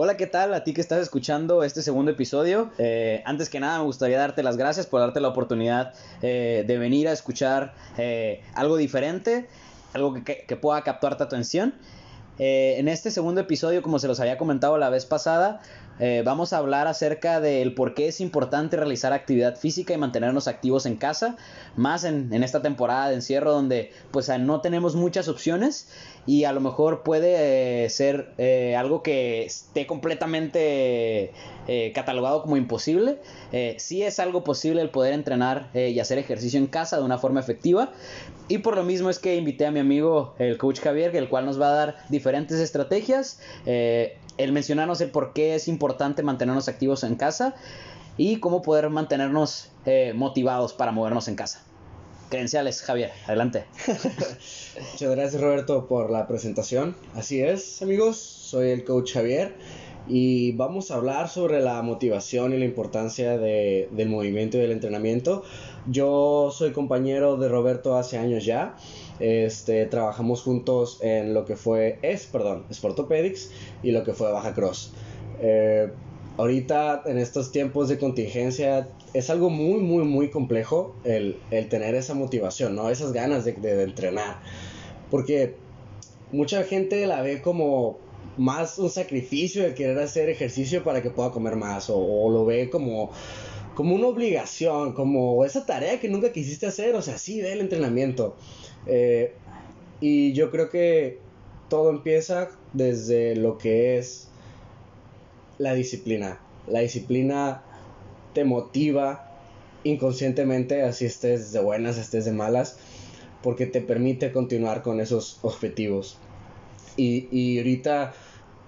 Hola, ¿qué tal? A ti que estás escuchando este segundo episodio. Eh, antes que nada, me gustaría darte las gracias por darte la oportunidad eh, de venir a escuchar eh, algo diferente, algo que, que, pueda captar tu atención. en este segundo episodio, como se los había comentado la vez pasada, eh, vamos a hablar acerca del por qué es importante realizar actividad física y mantenernos activos en casa, más en, esta temporada de encierro donde pues no tenemos muchas opciones y a lo mejor puede eh, ser eh, algo que esté completamente catalogado como imposible. sí es algo posible el poder entrenar y hacer ejercicio en casa de una forma efectiva y por lo mismo es que invité a mi amigo el coach Javier, el cual nos va a dar diferentes estrategias el mencionarnos el por qué es importante mantenernos activos en casa y cómo poder mantenernos eh, motivados para movernos en casa. Credenciales, Javier, adelante. Muchas gracias Roberto por la presentación. Así es, amigos, soy el coach Javier y vamos a hablar sobre la motivación y la importancia del movimiento y del entrenamiento. Yo soy compañero de Roberto hace años ya. Este, trabajamos juntos en lo que fue, es, perdón, Sportopedics y lo que fue Baja Cross. Eh, ahorita, en estos tiempos de contingencia, es algo muy, muy, muy complejo el, tener esa motivación, ¿no? Esas ganas de, entrenar. Porque mucha gente la ve como más un sacrificio de querer hacer ejercicio para que pueda comer más o, lo ve como como una obligación, como esa tarea que nunca quisiste hacer, o sea, sí, del entrenamiento. Eh, y yo creo que todo empieza desde lo que es la disciplina. La disciplina te motiva inconscientemente, así estés de buenas, estés de malas, porque te permite continuar con esos objetivos. Y, y ahorita,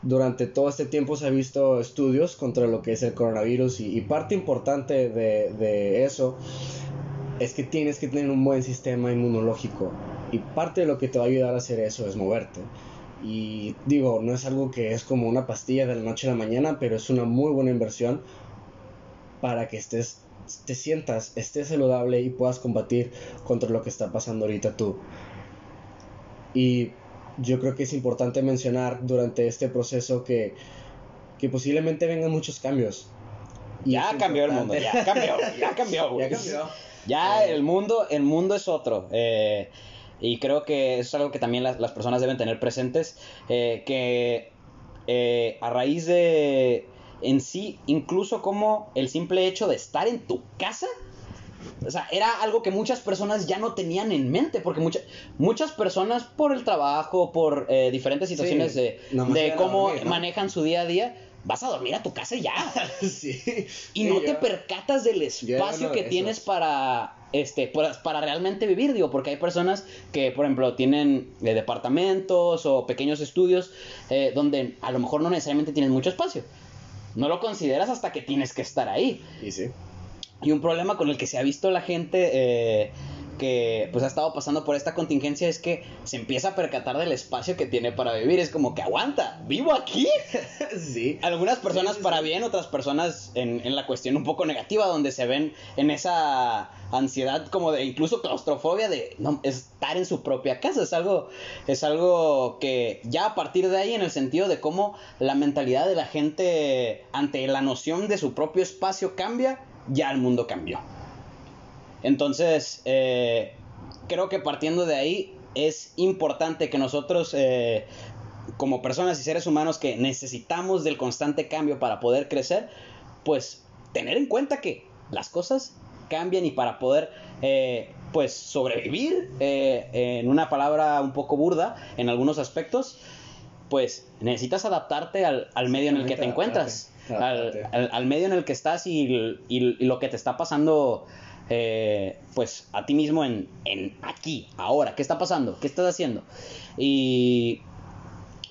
durante todo este tiempo se ha visto estudios contra lo que es el coronavirus y, parte importante de, de eso es que tienes que tener un buen sistema inmunológico y parte de lo que te va a ayudar a hacer eso es moverte. Y digo, no es algo que es como una pastilla de la noche a la mañana, pero es una muy buena inversión para que estés, te sientas, estés saludable y puedas combatir contra lo que está pasando ahorita tú. Y yo creo que es importante mencionar durante este proceso que, que posiblemente vengan muchos cambios. ya cambió el mundo, ya cambió, ya cambió. ya cambió. Ya el mundo, el mundo es otro. Eh, y creo que eso es algo que también las, personas deben tener presentes. Eh, que eh, a raíz de en sí, incluso como el simple hecho de estar en tu casa. O sea, era algo que muchas personas ya no tenían en mente, porque muchas muchas personas por el trabajo, por diferentes situaciones de, de cómo manejan su día a día, vas a dormir a tu casa ya. sí. Y no te percatas del espacio que tienes para este para, realmente vivir, digo, porque hay personas que, por ejemplo, tienen eh, departamentos o pequeños estudios eh, donde a lo mejor no necesariamente tienes mucho espacio. No lo consideras hasta que tienes que estar ahí. Y sí. Y un problema con el que se ha visto la gente eh, que pues ha estado pasando por esta contingencia es que se empieza a percatar del espacio que tiene para vivir. Es como que aguanta, vivo aquí. sí. Algunas personas para bien, otras personas en, en, la cuestión un poco negativa, donde se ven en esa ansiedad como de incluso claustrofobia de no, estar en su propia casa. Es algo, es algo que ya a partir de ahí, en el sentido de cómo la mentalidad de la gente ante la noción de su propio espacio cambia, ya el mundo cambió. Entonces, eh, creo que partiendo de ahí es importante que nosotros, eh, como personas y seres humanos que necesitamos del constante cambio para poder crecer, pues tener en cuenta que las cosas cambian y para poder eh, pues sobrevivir en una palabra un poco burda en algunos aspectos pues necesitas adaptarte al, medio en el que te encuentras al, medio en el que estás y, y, lo que te está pasando eh, pues a ti mismo en, en aquí, ahora, ¿qué está pasando? ¿Qué estás haciendo? Y,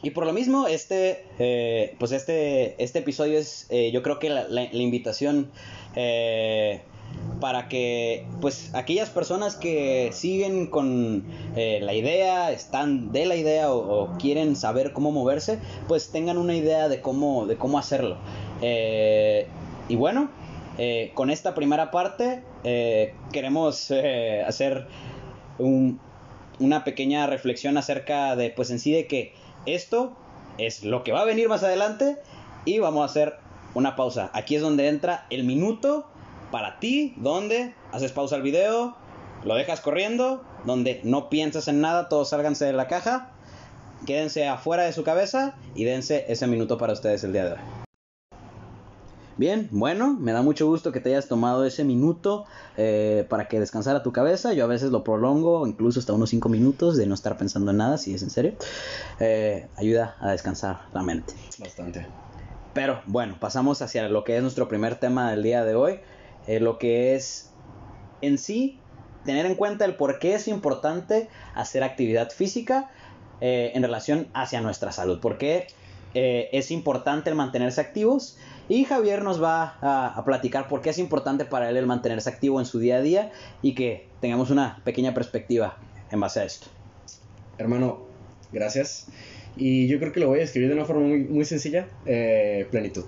y por lo mismo, este, eh, pues este, este episodio es, eh, yo creo que la, la, invitación para que, pues, aquellas personas que siguen con la idea, están de la idea o, quieren saber cómo moverse, pues tengan una idea de cómo, de cómo hacerlo. Y bueno, eh, con esta primera parte eh, queremos eh, hacer una pequeña reflexión acerca de, pues en sí, de que esto es lo que va a venir más adelante y vamos a hacer una pausa. Aquí es donde entra el minuto para ti, donde haces pausa al video, lo dejas corriendo, donde no piensas en nada, todos sálganse de la caja, quédense afuera de su cabeza y dense ese minuto para ustedes el día de hoy. Bien, bueno, me da mucho gusto que te hayas tomado ese minuto eh, para que descansara tu cabeza. Yo a veces lo prolongo, incluso hasta unos 5 minutos de no estar pensando en nada, si es en serio. Eh, ayuda a descansar la mente. Bastante. Pero bueno, pasamos hacia lo que es nuestro primer tema del día de hoy. Eh, lo que es en sí tener en cuenta el por qué es importante hacer actividad física en relación hacia nuestra salud. ¿Por qué es importante el mantenerse activos? Y Javier nos va a, platicar por qué es importante para él el mantenerse activo en su día a día y que tengamos una pequeña perspectiva en base a esto. Hermano, gracias. Y yo creo que lo voy a escribir de una forma muy, muy sencilla, eh, plenitud.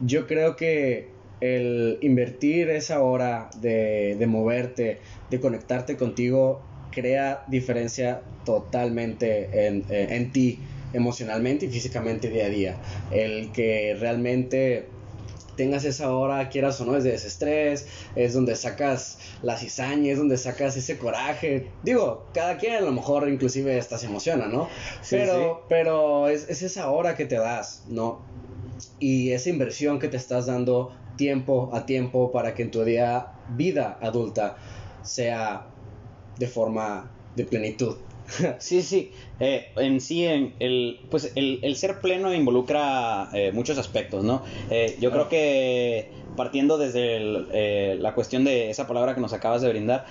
Yo creo que el invertir esa hora de, moverte, de conectarte contigo, crea diferencia totalmente en, en ti emocionalmente y físicamente día a día. El que realmente tengas esa hora, quieras o no, es de desestrés, es donde sacas la cizaña, es donde sacas ese coraje. Digo, cada quien a lo mejor inclusive hasta se emociona, ¿no? pero pero es, es, esa hora que te das, ¿no? Y esa inversión que te estás dando tiempo a tiempo para que en tu día vida adulta sea de forma de plenitud. sí, sí. Eh, en sí, en el, pues el, ser pleno involucra eh, muchos aspectos, ¿no? Eh, yo creo que partiendo desde la cuestión de esa palabra que nos acabas de brindar,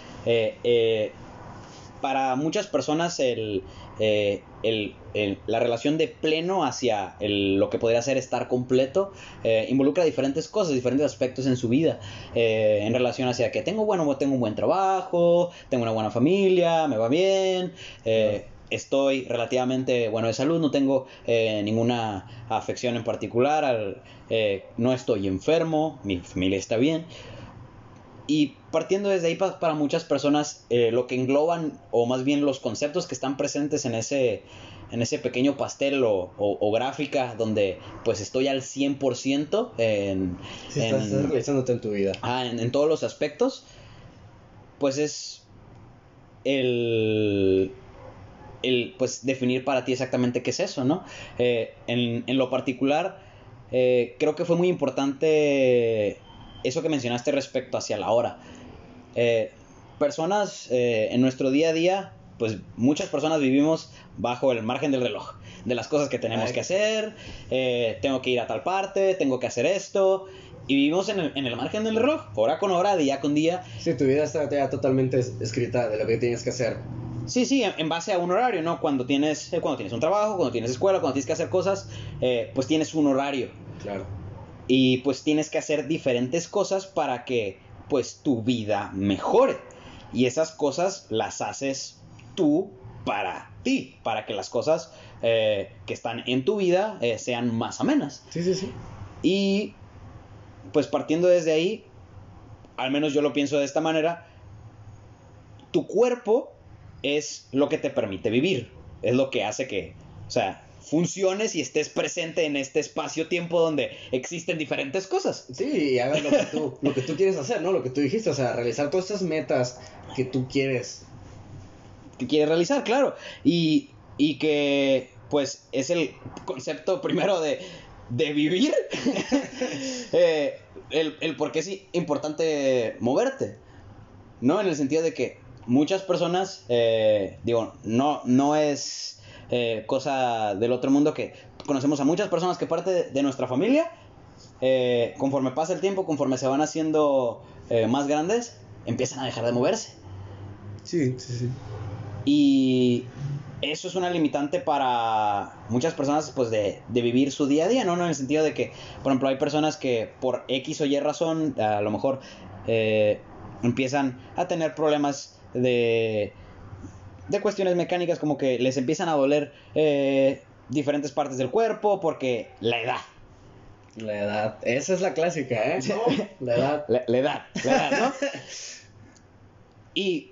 para muchas personas el, eh, la relación de pleno hacia lo que podría ser estar completo eh, involucra diferentes cosas, diferentes aspectos en su vida. Eh, en relación hacia que tengo, bueno, tengo un buen trabajo, tengo una buena familia, me va bien. Estoy relativamente bueno de salud, no tengo ninguna afección en particular, no estoy enfermo, mi familia está bien. Y partiendo desde ahí para, muchas personas, eh, lo que engloban, o más bien los conceptos que están presentes en ese, en ese pequeño pastel o, gráfica donde pues estoy al 100% en... Si estás realizándote en tu vida. Ah, en, todos los aspectos, pues es el... El, pues definir para ti exactamente qué es eso, ¿no? Eh, en, en, lo particular, eh, creo que fue muy importante eso que mencionaste respecto hacia la hora. Eh, personas eh, en nuestro día a día, pues muchas personas vivimos bajo el margen del reloj, de las cosas que tenemos que hacer, eh, tengo que ir a tal parte, tengo que hacer esto, y vivimos en el, margen del reloj, hora con hora, día con día. Sí, tu vida está ya totalmente escrita de lo que tienes que hacer. Sí, sí, en, base a un horario, ¿no? Cuando tienes, cuando tienes un trabajo, cuando tienes escuela, cuando tienes que hacer cosas, pues tienes un horario. Claro y pues tienes que hacer diferentes cosas para que pues tu vida mejore. Y esas cosas las haces tú para ti, para que las cosas eh, que están en tu vida eh, sean más amenas. Sí, sí, sí. Y pues partiendo desde ahí, al menos yo lo pienso de esta manera, tu cuerpo es lo que te permite vivir, es lo que hace que, o sea, funciones y estés presente en este espacio-tiempo donde existen diferentes cosas. Sí, y hagas lo que tú, lo que tú quieres hacer, ¿no? Lo que tú dijiste, o sea, realizar todas esas metas que tú quieres. Que quieres realizar, claro. Y, y que, pues, es el concepto primero de, de vivir. Eh, el, el por qué es importante moverte. ¿No? En el sentido de que muchas personas, eh, digo, no, no es eh, cosa del otro mundo que conocemos a muchas personas que parte de, nuestra familia, eh, conforme pasa el tiempo, conforme se van haciendo eh, más grandes, empiezan a dejar de moverse. Sí, sí, sí. Y eso es una limitante para muchas personas pues de, de, vivir su día a día, ¿no? En el sentido de que, por ejemplo, hay personas que por X o Y razón, a lo mejor empiezan a tener problemas de de cuestiones mecánicas como que les empiezan a doler eh, diferentes partes del cuerpo porque la edad. La edad, esa es la clásica, ¿eh? la edad. La, edad, la edad, ¿no? y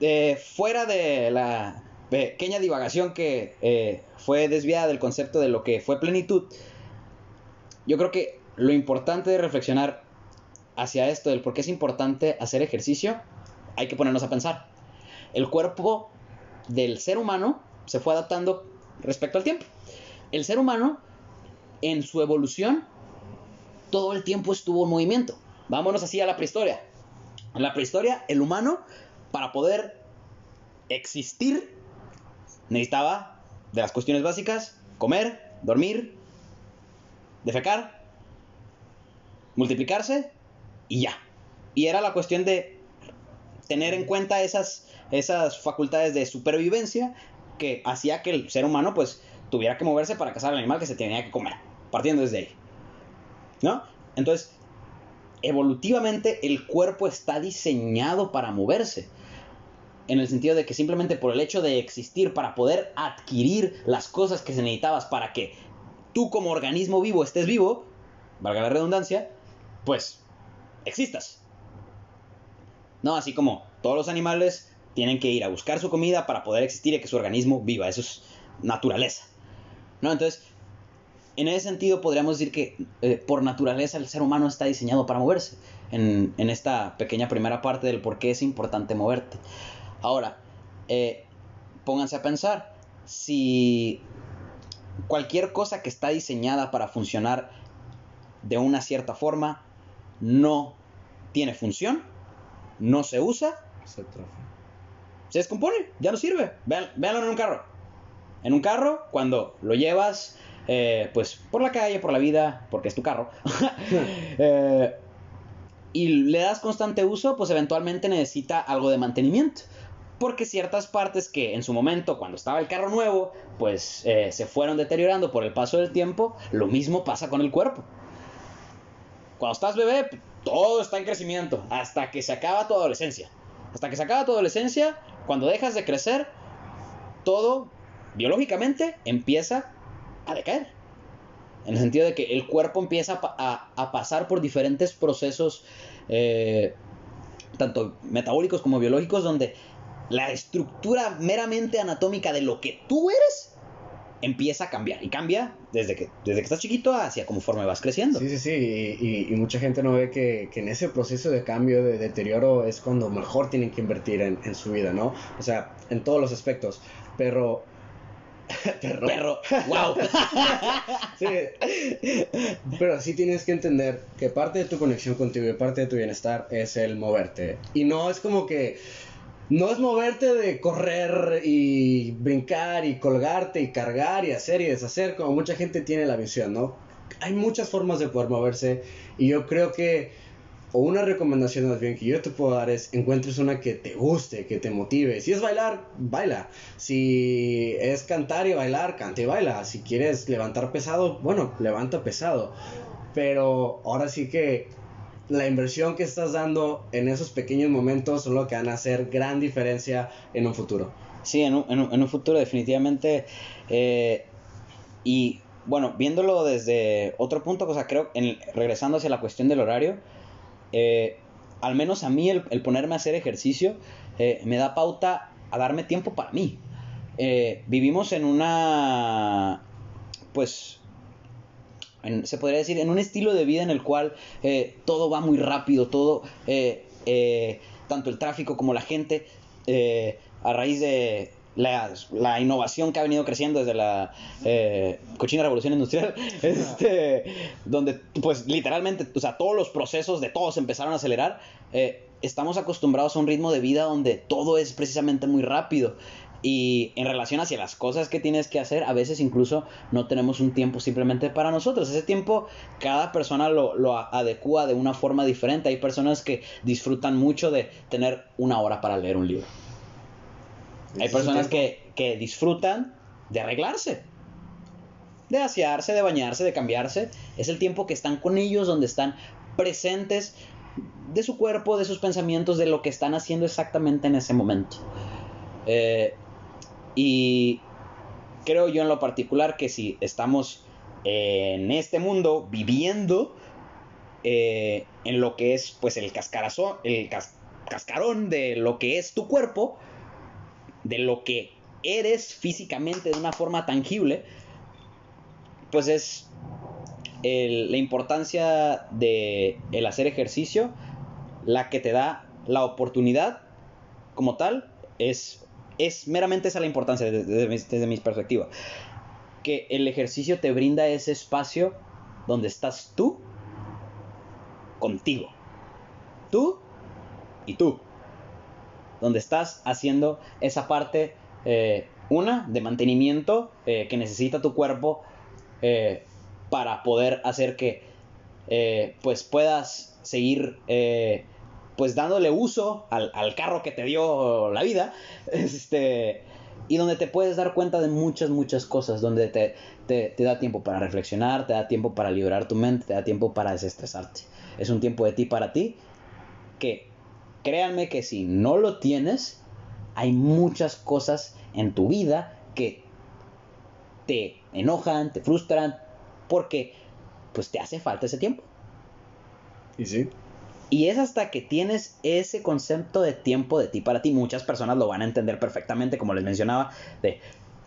eh, fuera de la pequeña divagación que eh, fue desviada del concepto de lo que fue plenitud, yo creo que lo importante de reflexionar hacia esto, del por qué es importante hacer ejercicio, hay que ponernos a pensar. El cuerpo del ser humano se fue adaptando respecto al tiempo. El ser humano, en su evolución, todo el tiempo estuvo en movimiento. Vámonos así a la prehistoria. En la prehistoria, el humano, para poder existir, necesitaba de las cuestiones básicas, comer, dormir, defecar, multiplicarse y ya. Y era la cuestión de tener en cuenta esas, esas facultades de supervivencia que hacía que el ser humano pues tuviera que moverse para cazar al animal que se tenía que comer, partiendo desde ahí. ¿No? Entonces, evolutivamente el cuerpo está diseñado para moverse. En el sentido de que simplemente por el hecho de existir, para poder adquirir las cosas que se necesitabas para que tú como organismo vivo estés vivo, valga la redundancia, pues existas. No, así como todos los animales tienen que ir a buscar su comida para poder existir y que su organismo viva. Eso es naturaleza. Entonces, en ese sentido podríamos decir que eh, por naturaleza el ser humano está diseñado para moverse. En, esta pequeña primera parte del por qué es importante moverte. Ahora, eh, pónganse a pensar, si cualquier cosa que está diseñada para funcionar de una cierta forma no tiene función, no se usa, se descompone, ya no sirve. véanlo en un carro. En un carro, cuando lo llevas eh, pues por la calle, por la vida, porque es tu carro, eh, y le das constante uso, pues eventualmente necesita algo de mantenimiento. Porque ciertas partes que en su momento, cuando estaba el carro nuevo, pues eh, se fueron deteriorando por el paso del tiempo, lo mismo pasa con el cuerpo. Cuando estás bebé, todo está en crecimiento, hasta que se acaba tu adolescencia. Hasta que se acaba tu adolescencia, cuando dejas de crecer, todo biológicamente empieza a decaer. En el sentido de que el cuerpo empieza a, pasar por diferentes procesos, eh, tanto metabólicos como biológicos, donde la estructura meramente anatómica de lo que tú eres empieza a cambiar. Y cambia desde que, desde que estás chiquito hacia conforme vas creciendo. Sí, sí, sí. Y, mucha gente no ve que, en ese proceso de cambio, de deterioro, es cuando mejor tienen que invertir en, en su vida, ¿no? O sea, en todos los aspectos. Pero Perro. Perro. Wow. sí. Pero sí tienes que entender que parte de tu conexión contigo y parte de tu bienestar es el moverte. Y no es como que. No es moverte de correr y brincar y colgarte y cargar y hacer y deshacer como mucha gente tiene la visión, ¿no? Hay muchas formas de poder moverse y yo creo que o una recomendación más bien que yo te puedo dar es encuentres una que te guste, que te motive. Si es bailar, baila. Si es cantar y bailar, canta y baila. Si quieres levantar pesado, bueno, levanta pesado. Pero ahora sí que la inversión que estás dando en esos pequeños momentos son lo que van a hacer gran diferencia en un futuro. Sí, en un, en un, futuro definitivamente. Eh, y bueno, viéndolo desde otro punto, o sea, creo, en, regresando hacia la cuestión del horario, eh, al menos a mí el, ponerme a hacer ejercicio eh, me da pauta a darme tiempo para mí. Eh, vivimos en una, pues, se podría decir, en un estilo de vida en el cual todo va muy rápido, todo, tanto el tráfico como la gente, a raíz de la, innovación que ha venido creciendo desde la eh, cochina revolución industrial, este, donde pues literalmente, o sea, todos los procesos de todos empezaron a acelerar, eh, estamos acostumbrados a un ritmo de vida donde todo es precisamente muy rápido. Y en relación hacia las cosas que tienes que hacer, a veces incluso no tenemos un tiempo simplemente para nosotros. Ese tiempo cada persona lo, lo adecua de una forma diferente. Hay personas que disfrutan mucho de tener una hora para leer un libro. Hay personas que, que disfrutan de arreglarse, de asearse, de bañarse, de cambiarse. Es el tiempo que están con ellos, donde están presentes de su cuerpo, de sus pensamientos, de lo que están haciendo exactamente en ese momento. Eh, y creo yo en lo particular que si estamos en este mundo viviendo eh, en lo que es pues el cascarazo, el cascarón de lo que es tu cuerpo, de lo que eres físicamente de una forma tangible, pues es el- la importancia de el hacer ejercicio, la que te da la oportunidad como tal, es, es meramente esa la importancia desde, desde mi- desde mi perspectiva. Que el ejercicio te brinda ese espacio donde estás tú contigo. Tú y tú. Donde estás haciendo esa parte, eh, una, de mantenimiento eh, que necesita tu cuerpo eh, para poder hacer que eh, pues puedas seguir eh, pues dándole uso al, al carro que te dio la vida. Este, y donde te puedes dar cuenta de muchas, muchas cosas, donde te, te, te da tiempo para reflexionar, te da tiempo para liberar tu mente, te da tiempo para desestresarte. Es un tiempo de ti para ti que créanme que si no lo tienes, hay muchas cosas en tu vida que te enojan, te frustran, porque pues te hace falta ese tiempo. ¿Y sí? Y es hasta que tienes ese concepto de tiempo de ti para ti. Muchas personas lo van a entender perfectamente, como les mencionaba, de,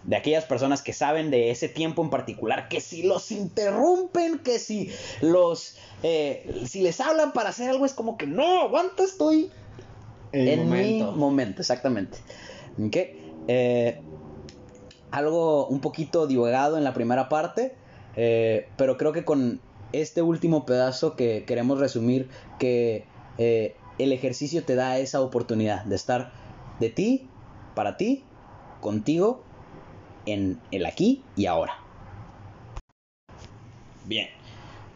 de aquellas personas que saben de ese tiempo en particular, que si los interrumpen, que si los... eh, si les hablan para hacer algo es como que no, aguanta, estoy El en momento. mi momento, exactamente. Eh, algo un poquito divagado en la primera parte, eh, pero creo que con este último pedazo que queremos resumir, que eh, el ejercicio te da esa oportunidad de estar de ti, para ti, contigo, en el aquí y ahora. Bien,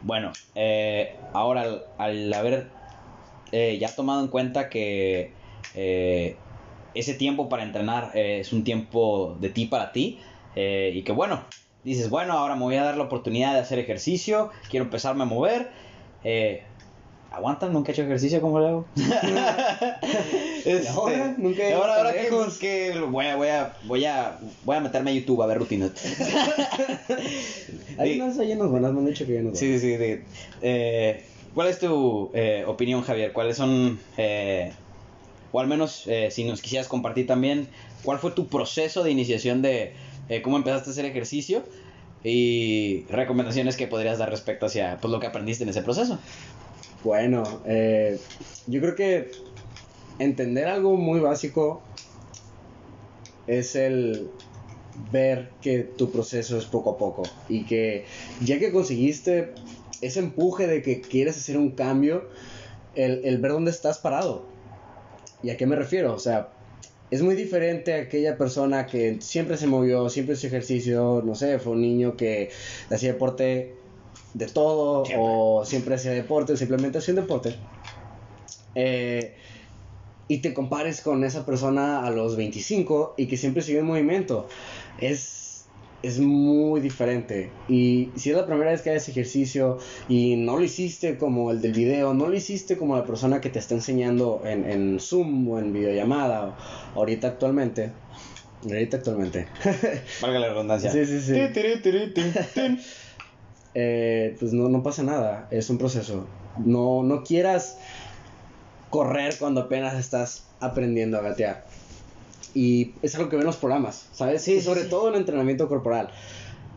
bueno, eh, ahora al, haber eh, ya tomado en cuenta que ese tiempo para entrenar es un tiempo de ti para ti y que bueno, dices, bueno, ahora me voy a dar la oportunidad de hacer ejercicio, quiero empezarme a mover. Eh, ¿Aguantan? ¿Nunca he hecho ejercicio como lo hago? Este, ahora? Nunca he ahora, ahora que, que voy, a, voy, a, voy, a, voy a meterme a YouTube a ver rutinas. Hay Sí. unas ahí nos buenas, me han dicho que ya nos Sí, sí, sí. sí. Eh, ¿Cuál es tu eh, opinión, Javier? ¿Cuáles son, eh, o al menos eh, si nos quisieras compartir también, cuál fue tu proceso de iniciación de eh, cómo empezaste a hacer ejercicio y recomendaciones que podrías dar respecto hacia pues, lo que aprendiste en ese proceso? Bueno, eh, yo creo que entender algo muy básico es el ver que tu proceso es poco a poco y que ya que conseguiste ese empuje de que quieres hacer un cambio, el, el ver dónde estás parado. ¿Y a qué me refiero? O sea, es muy diferente a aquella persona que siempre se movió, siempre hizo ejercicio, no sé, fue un niño que hacía deporte de todo Siempre. o siempre hacía deporte o simplemente hacía un deporte. Eh, y te compares con esa persona a los 25 y que siempre sigue en movimiento. Es, es muy diferente. Y si es la primera vez que haces ejercicio y no lo hiciste como el del video, no lo hiciste como la persona que te está enseñando en, en Zoom o en videollamada, o ahorita actualmente. Ahorita actualmente. Valga la redundancia. Sí, sí, sí. Eh, pues no, no pasa nada, es un proceso. No, no quieras correr cuando apenas estás aprendiendo a gatear. Y es algo que ven los programas, ¿sabes? Sí, sí, sobre sí. todo en entrenamiento corporal.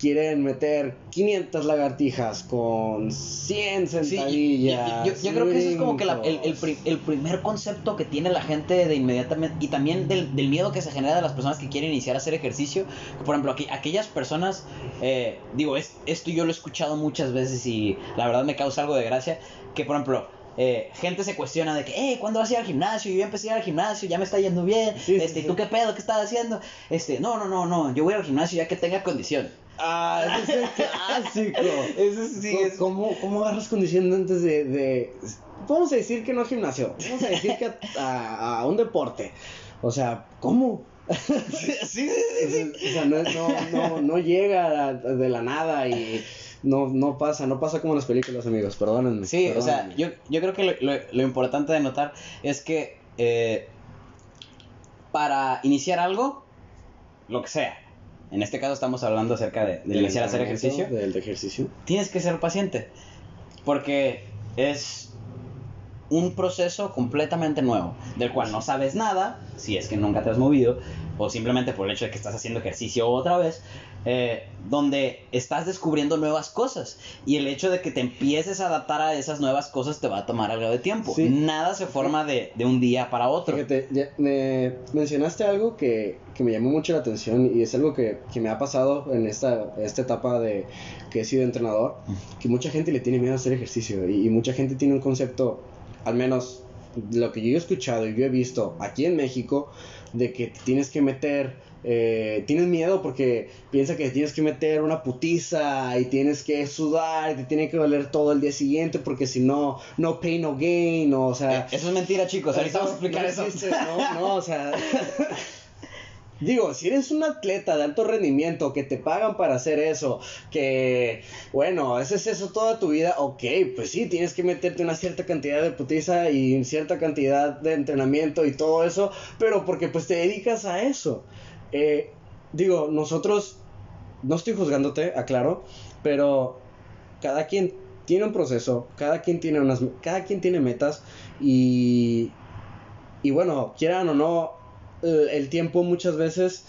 Quieren meter 500 lagartijas con 100 Sí, y- y- sentadillas. yo, yo creo que eso es como que la- el, el pri- el primer concepto que tiene la gente de inmediatamente y también del, del miedo que se genera de las personas que quieren iniciar a hacer ejercicio. Por ejemplo, aquí, aquellas personas, eh, digo, es, esto yo lo he escuchado muchas veces y la verdad me causa algo de gracia, que por ejemplo... eh, gente se cuestiona de que, hey, ¿cuándo vas a ir al gimnasio? Yo ya empecé a ir al gimnasio, ya me está yendo bien. Sí, este, sí. ¿tú qué pedo? ¿Qué estás haciendo? Este, no, no, no, no, yo voy al gimnasio ya que tenga condición. Ah, ese es el clásico. Ese sí ¿Cómo- es- ¿Cómo, ¿Cómo agarras condición antes de, de- Vamos a decir que no gimnasio. Vamos a decir que a, a- a un deporte. O sea, ¿cómo? sí, sí, sí, sí. O sea, no, no, no, no llega de la nada y no, no pasa. No pasa como en las películas, amigos. Perdónenme. Sí, o sea, yo, yo creo que lo, lo- lo importante de notar es que eh, para iniciar algo, lo que sea, en este caso estamos hablando acerca de, de iniciar a hacer ejercicio, Del de ejercicio. tienes que ser paciente, porque es un proceso completamente nuevo, del cual no sabes nada, si es que nunca te has movido, o simplemente por el hecho de que estás haciendo ejercicio otra vez, eh, donde estás descubriendo nuevas cosas y el hecho de que te empieces a adaptar a esas nuevas cosas te va a tomar algo de tiempo. Nada se forma de, un día para otro. me mencionaste algo que, me llamó mucho la atención y es algo que, me ha pasado en esta, esta etapa de que he sido entrenador, que mucha gente le tiene miedo a hacer ejercicio y, y mucha gente tiene un concepto, al menos lo que yo he escuchado y yo he visto aquí en México, de que tienes que meter eh, tienes miedo porque piensa que tienes que meter una putiza y tienes que sudar y te tiene que doler todo el día siguiente porque si no, no pain, no gain, o sea... Eh, eso es mentira, chicos, ahorita vamos a explicar eso. no, no, o sea... Digo, si eres un atleta de alto rendimiento que te pagan para hacer eso, que, bueno, haces eso toda tu vida, ok, pues sí, tienes que meterte una cierta cantidad de putiza y cierta cantidad de entrenamiento y todo eso, pero porque pues te dedicas a eso. Eh, digo, nosotros, no estoy juzgándote, aclaro, pero cada quien tiene un proceso, cada quien tiene unas, cada quien tiene metas y, y bueno, quieran o no, el, tiempo muchas veces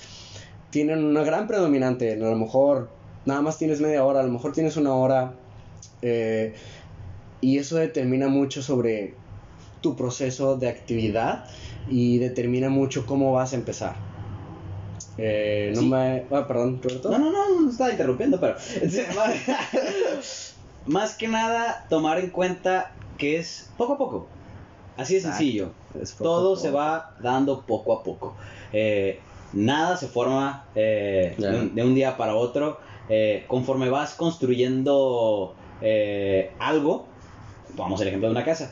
tienen una gran predominante, a lo mejor nada más tienes media hora, a lo mejor tienes una hora, eh, y eso determina mucho sobre tu proceso de actividad y determina mucho cómo vas a empezar. Eh, no me. Ah, perdón, No, no, no, no estaba interrumpiendo, pero. Más que nada, tomar en cuenta que es poco a poco. Así de sencillo. Todo se va dando poco a poco. Eh, nada se forma eh, de, un, día para otro. Eh, conforme vas construyendo algo, vamos al ejemplo de una casa.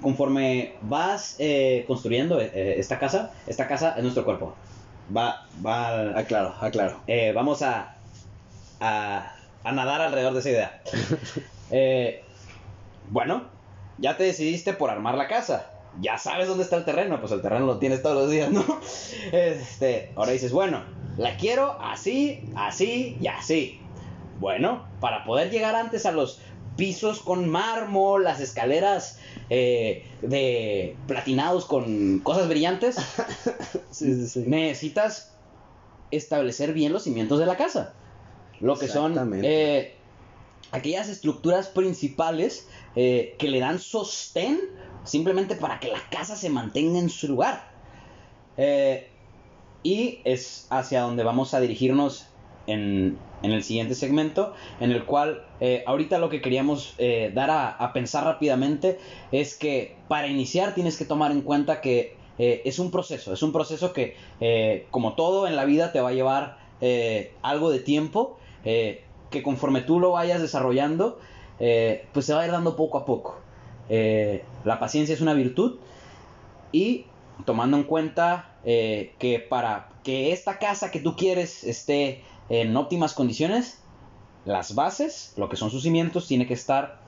conforme vas construyendo esta casa, esta casa es nuestro cuerpo va, va, aclaro, aclaro. Eh, vamos a, a, a, nadar alrededor de esa idea. Eh, bueno, ya te decidiste por armar la casa. Ya sabes dónde está el terreno, pues el terreno lo tienes todos los días, ¿no? Este, ahora dices, bueno, la quiero así, así y así. Bueno, para poder llegar antes a los pisos con mármol, las escaleras eh, de platinados con cosas brillantes, necesitas establecer bien los cimientos de la casa. Lo que son eh, aquellas estructuras principales eh, que le dan sostén simplemente para que la casa se mantenga en su lugar. y es hacia donde vamos a dirigirnos en, en el siguiente segmento, en el cual eh, ahorita lo que queríamos eh, dar a, pensar rápidamente es que para iniciar tienes que tomar en cuenta que eh, es un proceso, es un proceso que como todo en la vida te va a llevar algo de tiempo, que conforme tú lo vayas desarrollando, pues se va a ir dando poco a poco. la paciencia es una virtud y tomando en cuenta que para que esta casa que tú quieres esté en óptimas condiciones, las bases, lo que son sus cimientos, tiene que estar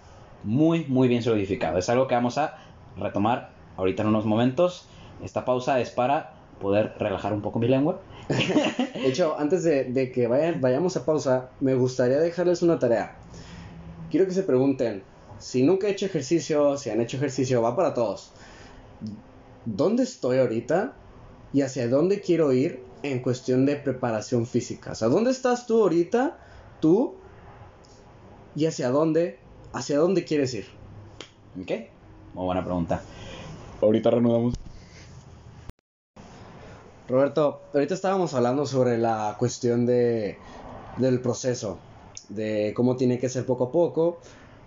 muy, muy bien solidificado. Es algo que vamos a retomar ahorita en unos momentos. Esta pausa es para poder relajar un poco mi lengua. de hecho, antes de, que vayan, vayamos a pausa, me gustaría dejarles una tarea. Quiero que se pregunten, si nunca he hecho ejercicio, si han hecho ejercicio, va para todos. ¿Dónde estoy ahorita? ¿Y hacia dónde quiero ir en cuestión de preparación física. O sea, ¿dónde estás tú ahorita? Tú. ¿Y hacia dónde? ¿Hacia dónde quieres ir? Ok. Muy buena pregunta. Ahorita reanudamos. Roberto, ahorita estábamos hablando sobre la cuestión de, del proceso, de cómo tiene que ser poco a poco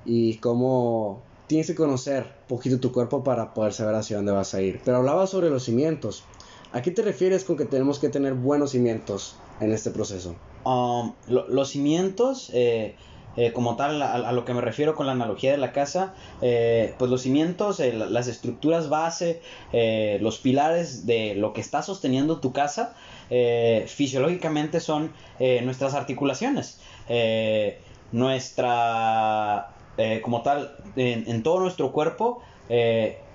y cómo tienes que conocer poquito tu cuerpo para poder saber hacia dónde vas a ir. Pero hablaba sobre los cimientos. ¿A qué te refieres con que tenemos que tener buenos cimientos en este proceso? Um, los cimientos, eh, eh, como tal, a, lo que me refiero con la analogía de la casa, eh, pues los cimientos, las estructuras base, los pilares de lo que está sosteniendo tu casa, fisiológicamente son nuestras articulaciones. nuestra, como tal, en todo nuestro cuerpo,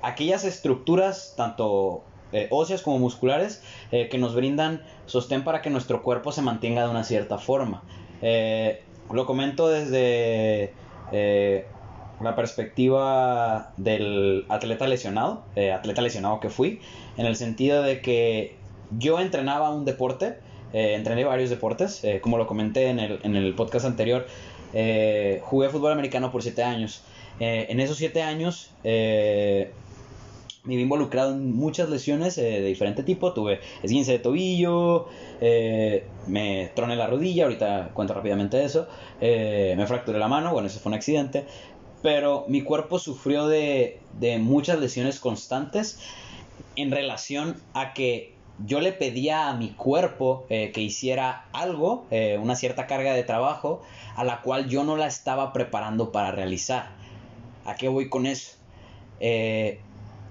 aquellas estructuras, tanto eh, óseas como musculares eh, que nos brindan sostén para que nuestro cuerpo se mantenga de una cierta forma. Eh, lo comento desde la perspectiva del atleta lesionado, atleta lesionado que fui, en el sentido de que yo entrenaba un deporte eh, entrené varios deportes, eh, como lo comenté en el, en el podcast anterior, eh, jugué fútbol americano por siete años. en esos siete años me vi involucrado en muchas lesiones de diferente tipo. Tuve esguince de tobillo, me troné la rodilla, ahorita cuento rápidamente eso. me fracturé la mano, bueno, eso fue un accidente. Pero mi cuerpo sufrió de, de muchas lesiones constantes en relación a que yo le pedía a mi cuerpo eh, que hiciera algo, eh, una cierta carga de trabajo, a la cual yo no la estaba preparando para realizar. ¿A qué voy con eso? Eh,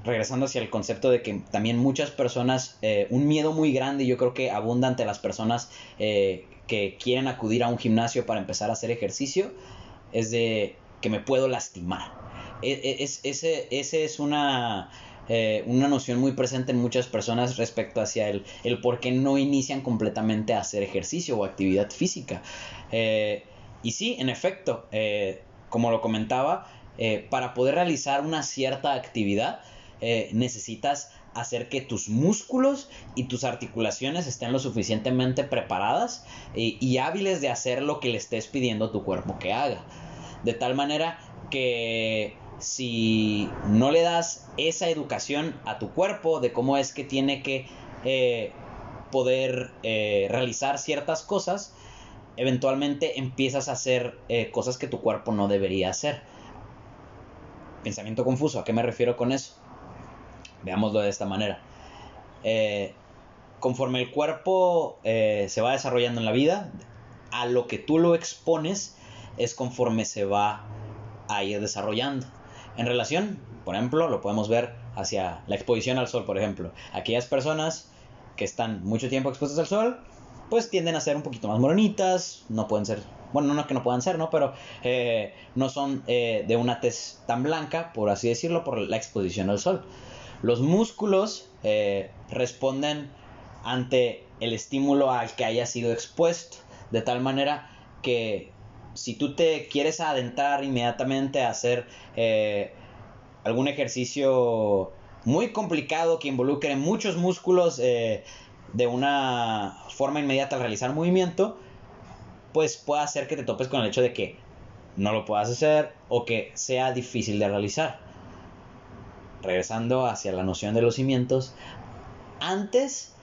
regresando hacia el concepto de que también muchas personas, un miedo muy grande, yo creo que abunda ante las personas que quieren acudir a un gimnasio para empezar a hacer ejercicio, es de que me puedo lastimar. E, e, es, ese, ese es una eh, una noción muy presente en muchas personas respecto hacia el, el por qué no inician completamente a hacer ejercicio o actividad física. Eh, y sí, en efecto, eh, como lo comentaba, para poder realizar una cierta actividad necesitas hacer que tus músculos y tus articulaciones estén lo suficientemente preparadas y, y hábiles de hacer lo que le estés pidiendo a tu cuerpo que haga. De tal manera que si no le das esa educación a tu cuerpo de cómo es que tiene que eh, poder eh, realizar ciertas cosas, eventualmente empiezas a hacer eh, cosas que tu cuerpo no debería hacer. Pensamiento confuso, ¿a qué me refiero con eso? Veámoslo de esta manera. conforme el cuerpo se va desarrollando en la vida, a lo que tú lo expones es conforme se va a ir desarrollando. En relación, por ejemplo, lo podemos ver hacia la exposición al sol, por ejemplo. Aquellas personas que están mucho tiempo expuestas al sol, pues tienden a ser un poquito más morenitas, no pueden ser, bueno, no es que no puedan ser, ¿no? Pero eh, no son eh, de una tez tan blanca, por así decirlo, por la exposición al sol. Los músculos eh, responden ante el estímulo al que haya sido expuesto, de tal manera que si tú te quieres adentrar inmediatamente a hacer eh, algún ejercicio muy complicado que involucre muchos músculos eh, de una forma inmediata al realizar movimiento, pues puede hacer que te topes con el hecho de que no lo puedas hacer o que sea difícil de realizar. Regresando hacia la noción de los cimientos, antes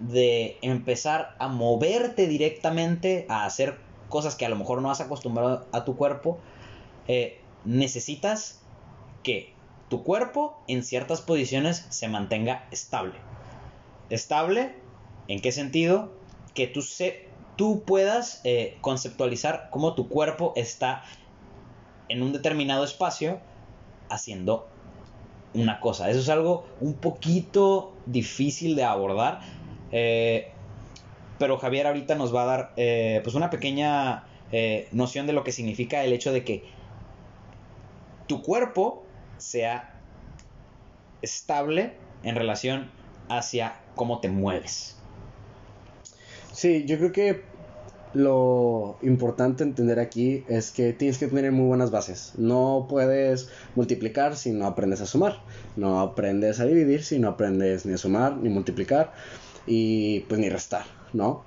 de empezar a moverte directamente a hacer cosas que a lo mejor no has acostumbrado a tu cuerpo, eh, necesitas que tu cuerpo en ciertas posiciones se mantenga estable. Estable, ¿en qué sentido? Que tú, se, tú puedas eh, conceptualizar cómo tu cuerpo está en un determinado espacio haciendo una cosa. Eso es algo un poquito difícil de abordar. Eh, pero Javier ahorita nos va a dar eh, pues una pequeña eh, noción de lo que significa el hecho de que tu cuerpo sea estable en relación hacia cómo te mueves. Sí, yo creo que lo importante entender aquí es que tienes que tener muy buenas bases. No puedes multiplicar si no aprendes a sumar. No aprendes a dividir si no aprendes ni a sumar, ni multiplicar y pues ni restar. ¿no?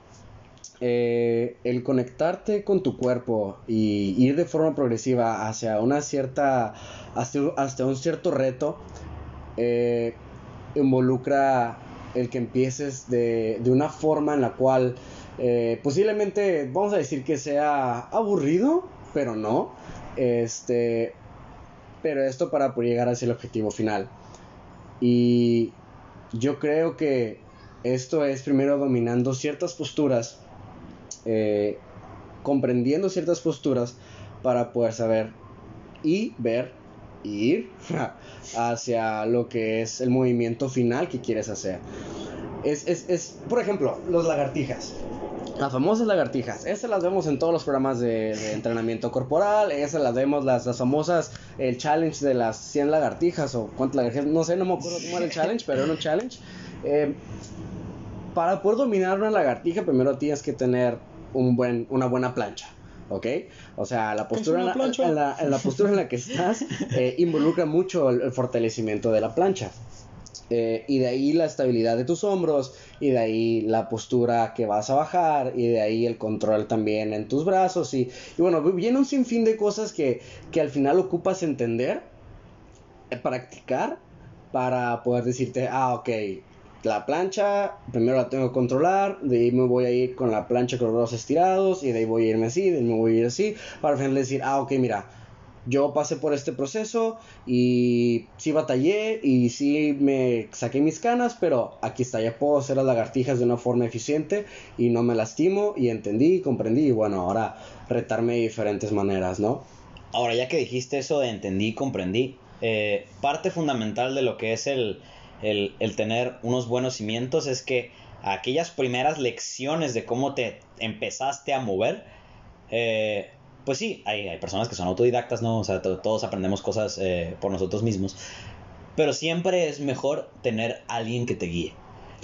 Eh, el conectarte con tu cuerpo y ir de forma progresiva hacia una cierta, hasta, un cierto reto, eh, involucra el que empieces de, una forma en la cual eh, posiblemente vamos a decir que sea aburrido, pero no. Este, pero esto para poder llegar hacia el objetivo final. Y yo creo que esto es primero dominando ciertas posturas, eh, comprendiendo ciertas posturas para poder saber y ver y ir hacia lo que es el movimiento final que quieres hacer. Es, es, es, por ejemplo, los lagartijas. Las famosas lagartijas, esas las vemos en todos los programas de, entrenamiento corporal, esas las vemos, las, las, famosas, el challenge de las 100 lagartijas o cuántas lagartijas, no sé, no me acuerdo cómo era el challenge, pero era un challenge. Eh, para poder dominar una lagartija, primero tienes que tener un buen, una buena plancha. ¿ok? O sea, la postura, en la, en, la, postura en la que estás eh, involucra mucho el, fortalecimiento de la plancha. Eh, y de ahí la estabilidad de tus hombros, y de ahí la postura que vas a bajar, y de ahí el control también en tus brazos, y, y bueno, viene un sinfín de cosas que, que al final ocupas entender, eh, practicar, para poder decirte, ah, ok, la plancha, primero la tengo que controlar, de ahí me voy a ir con la plancha con los brazos estirados, y de ahí voy a irme así, de ahí me voy a ir así, para al final decir, ah, ok, mira, yo pasé por este proceso y sí batallé y sí me saqué mis canas, pero aquí está, ya puedo hacer las lagartijas de una forma eficiente y no me lastimo y entendí, comprendí y bueno, ahora retarme de diferentes maneras, ¿no? Ahora, ya que dijiste eso de entendí y comprendí, eh, parte fundamental de lo que es el, el, el tener unos buenos cimientos es que aquellas primeras lecciones de cómo te empezaste a mover, eh, pues sí, hay, hay, personas que son autodidactas, ¿no? O sea, todos aprendemos cosas eh, por nosotros mismos. Pero siempre es mejor tener alguien que te guíe.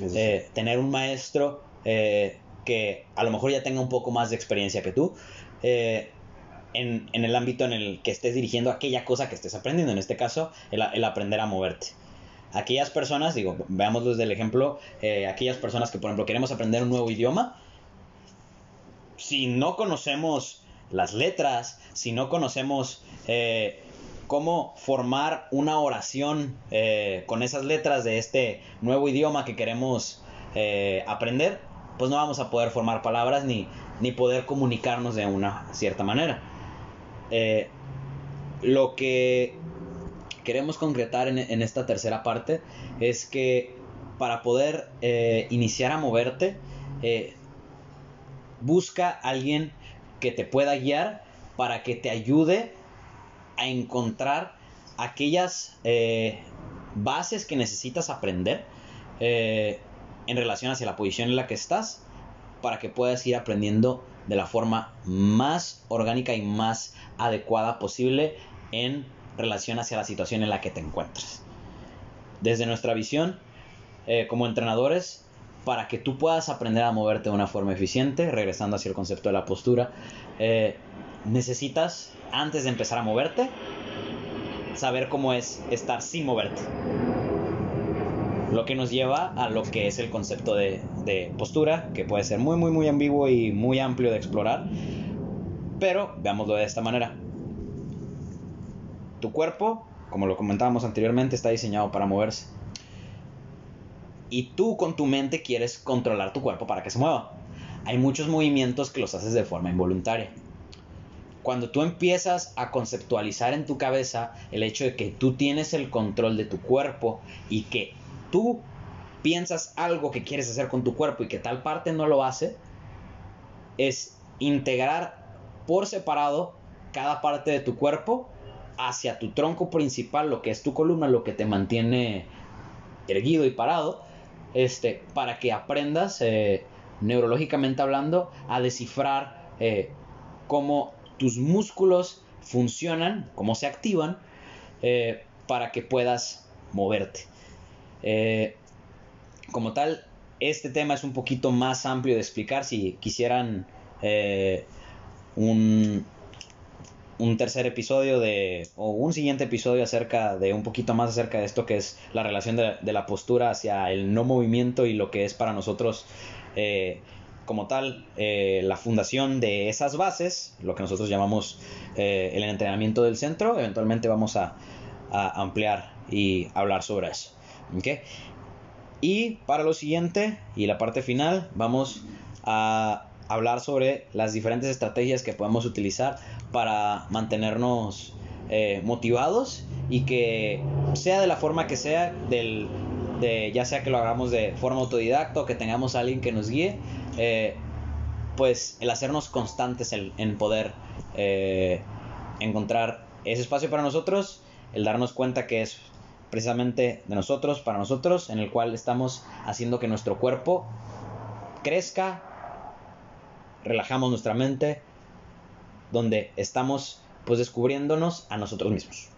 Eh, tener un maestro eh, que a lo mejor ya tenga un poco más de experiencia que tú. En, en, el ámbito en el que estés dirigiendo aquella cosa que estés aprendiendo. En este caso, el, el aprender a moverte. Aquellas personas, digo, veamos desde el ejemplo, aquellas personas que, por ejemplo, queremos aprender un nuevo idioma, si no conocemos las letras, si no conocemos eh, cómo formar una oración eh, con esas letras de este nuevo idioma que queremos eh, aprender, pues no vamos a poder formar palabras ni, ni poder comunicarnos de una cierta manera. Lo que queremos concretar en, en, esta tercera parte es que para poder iniciar a moverte, busca alguien que te pueda guiar para que te ayude a encontrar aquellas eh, bases que necesitas aprender eh, en relación hacia la posición en la que estás para que puedas ir aprendiendo de la forma más orgánica y más adecuada posible en relación hacia la situación en la que te encuentras. Desde nuestra visión eh, como entrenadores, para que tú puedas aprender a moverte de una forma eficiente, regresando hacia el concepto de la postura, eh, necesitas, antes de empezar a moverte, saber cómo es estar sin moverte. Lo que nos lleva a lo que es el concepto de, de postura, que puede ser muy, muy, muy ambiguo y muy amplio de explorar. Pero veámoslo de esta manera. Tu cuerpo, como lo comentábamos anteriormente, está diseñado para moverse y tú con tu mente quieres controlar tu cuerpo para que se mueva. Hay muchos movimientos que los haces de forma involuntaria. Cuando tú empiezas a conceptualizar en tu cabeza el hecho de que tú tienes el control de tu cuerpo y que tú piensas algo que quieres hacer con tu cuerpo y que tal parte no lo hace, es integrar por separado cada parte de tu cuerpo hacia tu tronco principal, lo que es tu columna, lo que te mantiene erguido y parado, este, para que aprendas, eh, neurológicamente hablando, a descifrar eh, cómo tus músculos funcionan, cómo se activan, eh, para que puedas moverte. Como tal, este tema es un poquito más amplio de explicar. Si quisieran un, un tercer episodio de o un siguiente episodio acerca de un poquito más acerca de esto que es la relación de, de la postura hacia el no movimiento y lo que es para nosotros eh, como tal eh, la fundación de esas bases lo que nosotros llamamos eh, el entrenamiento del centro. Eventualmente vamos a, a, ampliar y hablar sobre eso y para lo siguiente y la parte final vamos a hablar sobre las diferentes estrategias que podemos utilizar para mantenernos eh, motivados y que sea de la forma que sea, del, de, ya sea que lo hagamos de forma autodidacta o que tengamos a alguien que nos guíe, eh, pues el hacernos constantes en, en poder eh, encontrar ese espacio para nosotros, el darnos cuenta que es precisamente de nosotros, para nosotros, en el cual estamos haciendo que nuestro cuerpo crezca, relajamos nuestra mente, donde estamos pues descubriéndonos a nosotros mismos.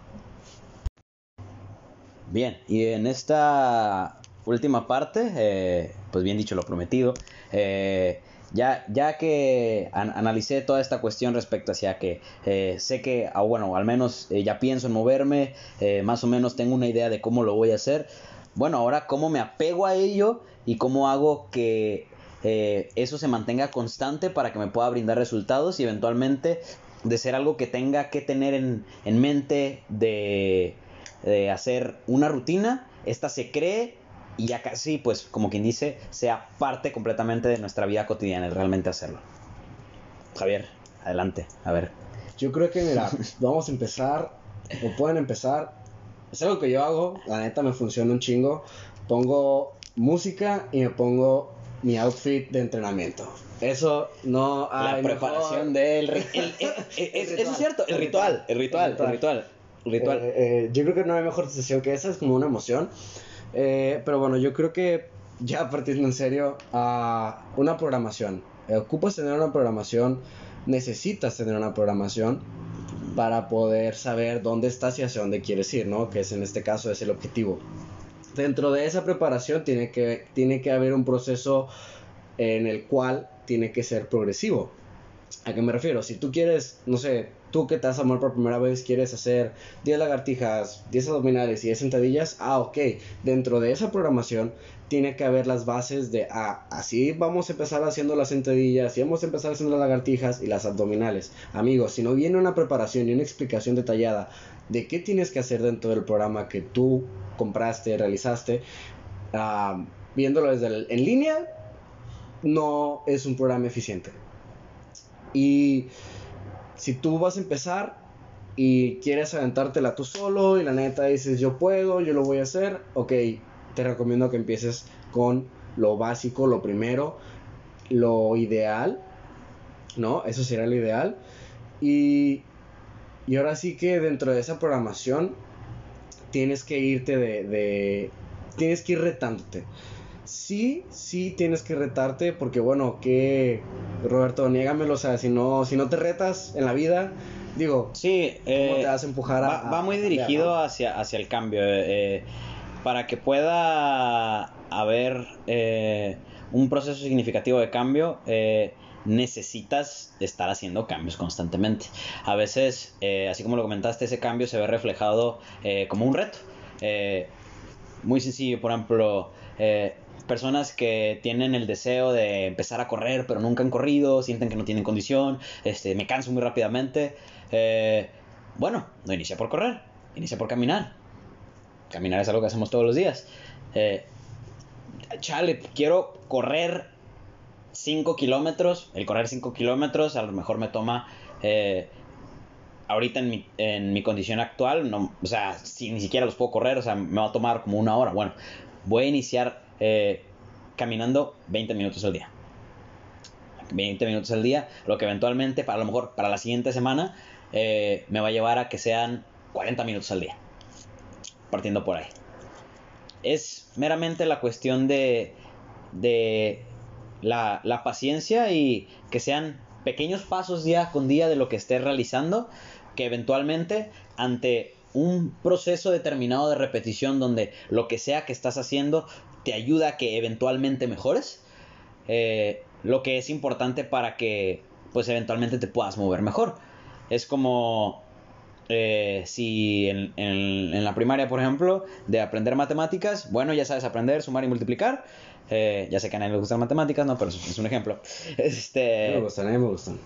Bien, y en esta última parte, eh, pues bien dicho lo prometido, eh, ya, ya que an analicé toda esta cuestión respecto hacia que eh, sé que, ah, bueno, al menos ya pienso en moverme, más o menos tengo una idea de cómo lo voy a hacer, bueno, ahora cómo me apego a ello y cómo hago que eh, eso se mantenga constante para que me pueda brindar resultados y eventualmente de ser algo que tenga que tener en, mente de, de hacer una rutina, esta se cree y ya casi, pues, como quien dice, sea parte completamente de nuestra vida cotidiana, realmente hacerlo. Javier, adelante, a ver. Yo creo que, mira, vamos a empezar, o pueden empezar, es algo que yo hago, la neta me funciona un chingo, pongo música y me pongo mi outfit de entrenamiento. Eso no hay La preparación del... El, eso es cierto, el ritual, el ritual, el ritual. El ritual. Eh, eh, yo creo que no hay mejor sensación que esa, es como una emoción. Eh, pero bueno, yo creo que ya partiendo en serio, a una programación. ocupas tener una programación, necesitas tener una programación para poder saber dónde estás y hacia dónde quieres ir, ¿no? Que es en este caso es el objetivo. Dentro de esa preparación tiene que, tiene que haber un proceso en el cual tiene que ser progresivo. ¿A qué me refiero? Si tú quieres, no sé, tú que te vas a mover por primera vez, quieres hacer 10 lagartijas, 10 abdominales y 10 sentadillas, ah, ok, dentro de esa programación tiene que haber las bases de, ah, así vamos a empezar haciendo las sentadillas, y vamos a empezar haciendo las lagartijas y las abdominales. Amigos, si no viene una preparación y una explicación detallada de qué tienes que hacer dentro del programa que tú compraste, realizaste, ah, viéndolo desde en línea, no es un programa eficiente. Y si tú vas a empezar y quieres aventártela tú solo y la neta dices yo puedo, yo lo voy a hacer, ok, te recomiendo que empieces con lo básico, lo primero, lo ideal, ¿no? Eso sería lo ideal. Y, y ahora sí que dentro de esa programación tienes que irte de, de tienes que ir retándote sí, sí tienes que retarte porque bueno, que Roberto, niégamelo, o sea, si no, si no te retas en la vida, digo, sí, ¿cómo te eh, vas a empujar a, va muy dirigido hacia, hacia el cambio. Eh, eh, para que pueda haber un proceso significativo de cambio, necesitas estar haciendo cambios constantemente. A veces, así como lo comentaste, ese cambio se ve reflejado como un reto. muy sencillo, por ejemplo, personas que tienen el deseo de empezar a correr, pero nunca han corrido, sienten que no tienen condición, este, me canso muy rápidamente. Eh, bueno, no inicia por correr, inicia por caminar. Caminar es algo que hacemos todos los días. Eh, chale, quiero correr 5 kilómetros. El correr 5 kilómetros a lo mejor me toma... Eh, ahorita en mi, en mi condición actual, no, o sea, si ni siquiera los puedo correr, o sea, me va a tomar como una hora. Bueno, voy a iniciar eh, caminando 20 minutos al día. 20 minutos al día, lo que eventualmente, para lo mejor para la siguiente semana, eh, me va a llevar a que sean 40 minutos al día. Partiendo por ahí. Es meramente la cuestión de, de la, la paciencia y que sean pequeños pasos día con día de lo que estés realizando, que eventualmente ante un proceso determinado de repetición donde lo que sea que estás haciendo te ayuda a que eventualmente mejores. Eh, lo que es importante para que pues eventualmente te puedas mover mejor. Es como eh, si en, en, la primaria, por ejemplo, de aprender matemáticas, bueno, ya sabes aprender, sumar y multiplicar. Eh, ya sé que a nadie le gustan matemáticas, no, pero es un ejemplo. Este, me gustan, a mí me gustan.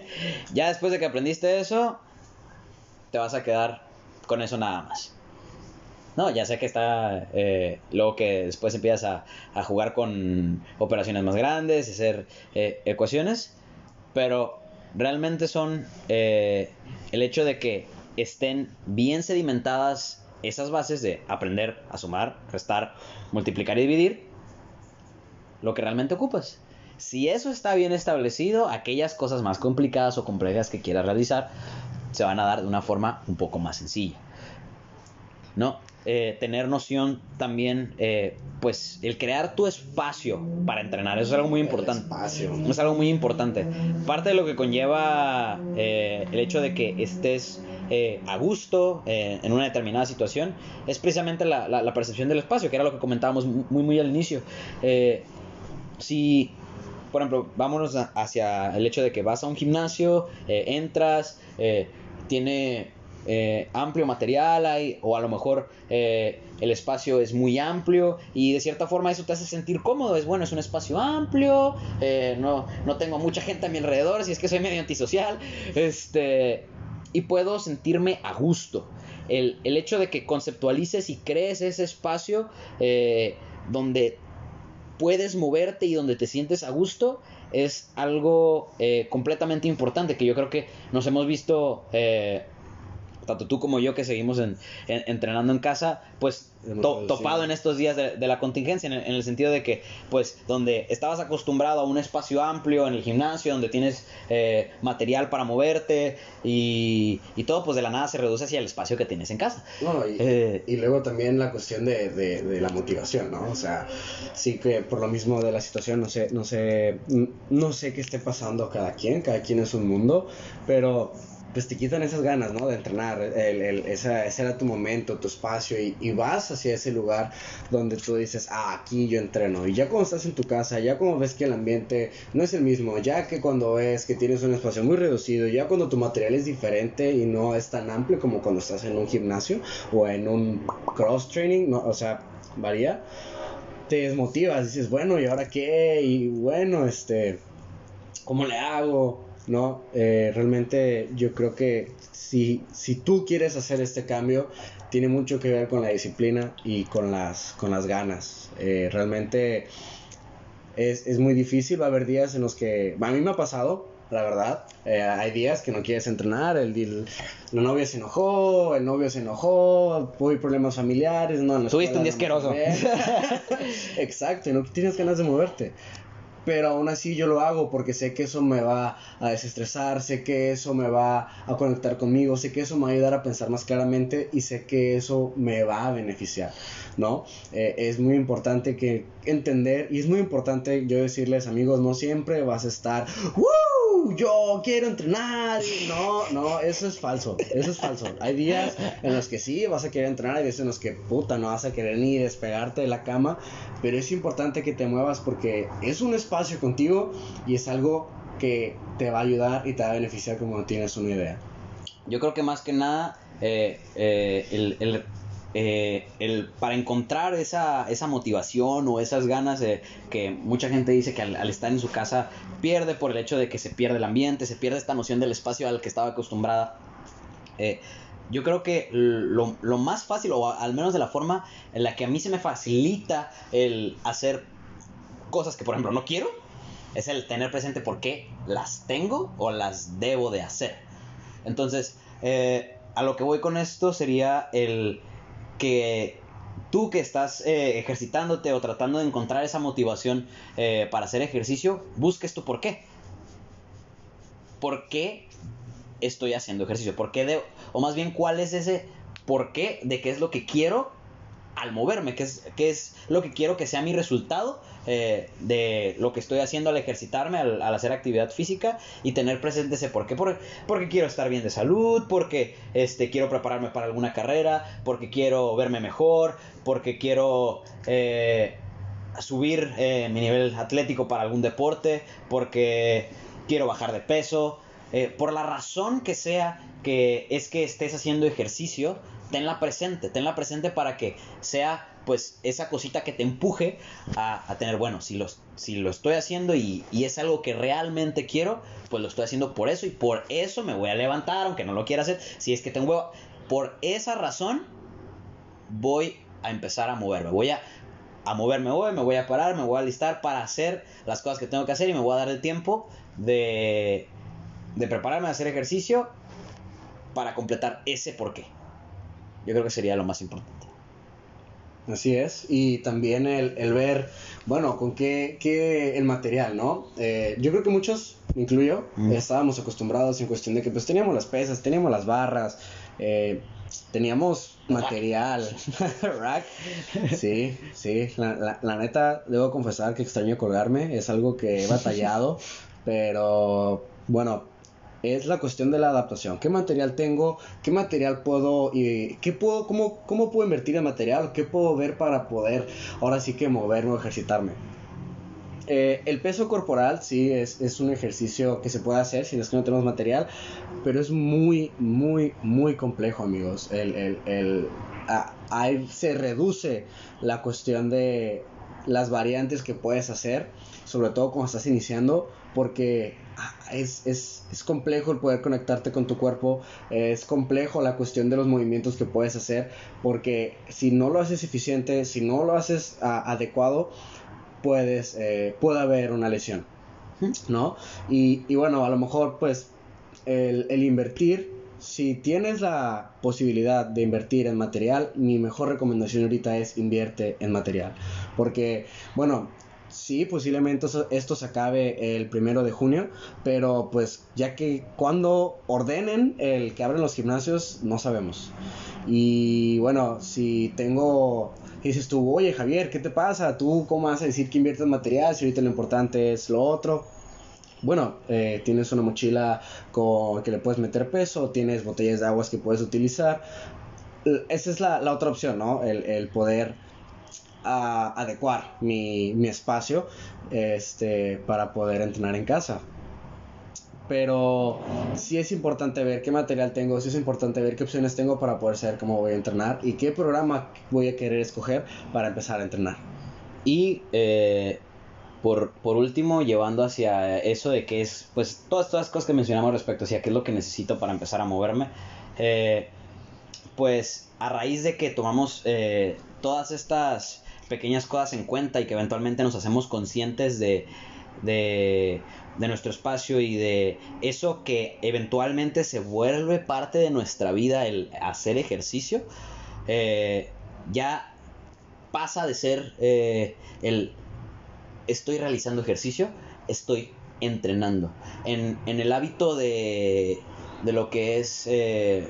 ya después de que aprendiste eso, te vas a quedar con eso nada más. No, ya sé que está. Eh, luego que después empiezas a, jugar con operaciones más grandes, hacer eh, ecuaciones. Pero realmente son el hecho de que estén bien sedimentadas esas bases de aprender a sumar, restar, multiplicar y dividir. Lo que realmente ocupas. Si eso está bien establecido, aquellas cosas más complicadas o complejas que quieras realizar se van a dar de una forma un poco más sencilla. ¿No? Eh, tener noción también, eh, pues el crear tu espacio para entrenar, eso es algo muy importante. Espacio. Es algo muy importante. Parte de lo que conlleva eh, el hecho de que estés a gusto en una determinada situación es precisamente la, la, percepción del espacio, que era lo que comentábamos muy, muy al inicio. si, por ejemplo, vámonos hacia el hecho de que vas a un gimnasio, entras, tiene eh, amplio material hay, o a lo mejor eh, el espacio es muy amplio y de cierta forma eso te hace sentir cómodo. Es bueno, es un espacio amplio, eh, no, no tengo mucha gente a mi alrededor, si es que soy medio antisocial, este, y puedo sentirme a gusto. El, el hecho de que conceptualices y crees ese espacio donde puedes moverte y donde te sientes a gusto es algo completamente importante que yo creo que nos hemos visto tanto tú como yo que seguimos en, entrenando en casa, pues topado en estos días de, la contingencia, en el, sentido de que, pues, donde estabas acostumbrado a un espacio amplio en el gimnasio, donde tienes eh, material para moverte y, todo, pues de la nada se reduce hacia el espacio que tienes en casa. Eh, y, luego también la cuestión de, de, la motivación, ¿no? O sea, sí que por lo mismo de la situación, no sé, no sé, no sé qué esté pasando cada quien, cada quien es un mundo, pero pues te quitan esas ganas, ¿no? De entrenar, el, el, ese era tu momento, tu espacio y, vas hacia ese lugar donde tú dices, ah, aquí yo entreno. Y ya cuando estás en tu casa, ya como ves que el ambiente no es el mismo, ya que cuando ves que tienes un espacio muy reducido, ya cuando tu material es diferente y no es tan amplio como cuando estás en un gimnasio o en un cross training, no, o sea, varía, te desmotivas, dices, bueno, ¿y ahora qué? Y bueno, este, ¿cómo le hago? ¿No? Eh, realmente yo creo que si, si tú quieres hacer este cambio, tiene mucho que ver con la disciplina y con las, con las ganas. Eh, realmente es, es, muy difícil, va a haber días en los que, a mí me ha pasado, la verdad, eh, hay días que no quieres entrenar, el, la novia se enojó, el novio se enojó, hubo problemas familiares, no, no Tuviste un día asqueroso. Exacto, no tienes ganas de moverte pero aún así yo lo hago porque sé que eso me va a desestresar, sé que eso me va a conectar conmigo, sé que eso me va a ayudar a pensar más claramente y sé que eso me va a beneficiar, ¿no? Eh, es muy importante que entender y es muy importante yo decirles amigos, no siempre vas a estar, yo quiero entrenar. No, no, eso es falso. Eso es falso. Hay días en los que sí vas a querer entrenar, hay días en los que puta no vas a querer ni despegarte de la cama. Pero es importante que te muevas porque es un espacio contigo y es algo que te va a ayudar y te va a beneficiar como no tienes una idea. Yo creo que más que nada eh, eh, el, el eh, el, para encontrar esa, esa motivación o esas ganas de, que mucha gente dice que al, estar en su casa pierde por el hecho de que se pierde el ambiente, se pierde esta noción del espacio al que estaba acostumbrada. Eh, yo creo que lo, lo, más fácil, o al menos de la forma en la que a mí se me facilita el hacer cosas que por ejemplo no quiero, es el tener presente por qué las tengo o las debo de hacer. Entonces, eh, a lo que voy con esto sería el que tú que estás eh, ejercitándote o tratando de encontrar esa motivación eh, para hacer ejercicio, busques tu por qué. ¿Por qué estoy haciendo ejercicio? ¿Por qué o más bien, ¿cuál es ese por qué de qué es lo que quiero al moverme? ¿Qué es, qué es lo que quiero que sea mi resultado eh, de lo que estoy haciendo al ejercitarme, al, hacer actividad física y tener presente ese por qué. porque quiero estar bien de salud, porque este, quiero prepararme para alguna carrera, porque quiero verme mejor, porque quiero eh, subir eh, mi nivel atlético para algún deporte, porque quiero bajar de peso. por la razón que sea que es que estés haciendo ejercicio, tenla presente, tenla presente para que sea pues esa cosita que te empuje a, tener, bueno, si, los, si lo estoy haciendo y, es algo que realmente quiero, pues lo estoy haciendo por eso y por eso me voy a levantar, aunque no lo quiera hacer, si es que tengo, por esa razón voy a empezar a moverme, voy a, a moverme hoy, me voy a parar, me voy a listar para hacer las cosas que tengo que hacer y me voy a dar el tiempo de, de prepararme a hacer ejercicio para completar ese porqué. Yo creo que sería lo más importante. Así es, y también el, el ver, bueno, con qué, qué el material, ¿no? Eh, yo creo que muchos, incluyo, estábamos acostumbrados en cuestión de que pues teníamos las pesas, teníamos las barras, eh, teníamos material, rack, sí, sí, la, la, la, neta, debo confesar que extraño colgarme, es algo que he batallado, pero bueno, es la cuestión de la adaptación. ¿Qué material tengo? ¿Qué material puedo y qué puedo cómo cómo puedo invertir en material? ¿Qué puedo ver para poder ahora sí que moverme o ejercitarme? Eh, el peso corporal, sí, es, es, un ejercicio que se puede hacer si es que no tenemos material, pero es muy, muy, muy complejo, amigos. El, el, el, ahí se reduce la cuestión de las variantes que puedes hacer, sobre todo cuando estás iniciando, porque es, es, es, complejo el poder conectarte con tu cuerpo, es complejo la cuestión de los movimientos que puedes hacer, porque si no lo haces eficiente, si no lo haces adecuado, puedes, eh, puede haber una lesión, ¿no? Y, y, bueno, a lo mejor pues el, el invertir si tienes la posibilidad de invertir en material, mi mejor recomendación ahorita es invierte en material. Porque, bueno, sí, posiblemente esto se acabe el primero de junio, pero pues ya que cuando ordenen el que abren los gimnasios, no sabemos. Y bueno, si tengo dices tú, oye Javier, ¿qué te pasa? ¿Tú cómo vas a decir que inviertes en material si ahorita lo importante es lo otro? bueno, eh, tienes una mochila con que le puedes meter peso, tienes botellas de aguas que puedes utilizar. Esa es la, otra opción, ¿no? El, poder adecuar mi, mi, espacio este, para poder entrenar en casa. Pero sí es importante ver qué material tengo, sí es importante ver qué opciones tengo para poder saber cómo voy a entrenar y qué programa voy a querer escoger para empezar a entrenar. Y eh, por, por último, llevando hacia eso de que es, pues, todas, todas las cosas que mencionamos respecto hacia qué es lo que necesito para empezar a moverme, eh, pues, a raíz de que tomamos eh, todas estas pequeñas cosas en cuenta y que eventualmente nos hacemos conscientes de, de, nuestro espacio y de eso que eventualmente se vuelve parte de nuestra vida, el hacer ejercicio, eh, ya pasa de ser el estoy realizando ejercicio, estoy entrenando. En, el hábito de, de, lo que es, eh,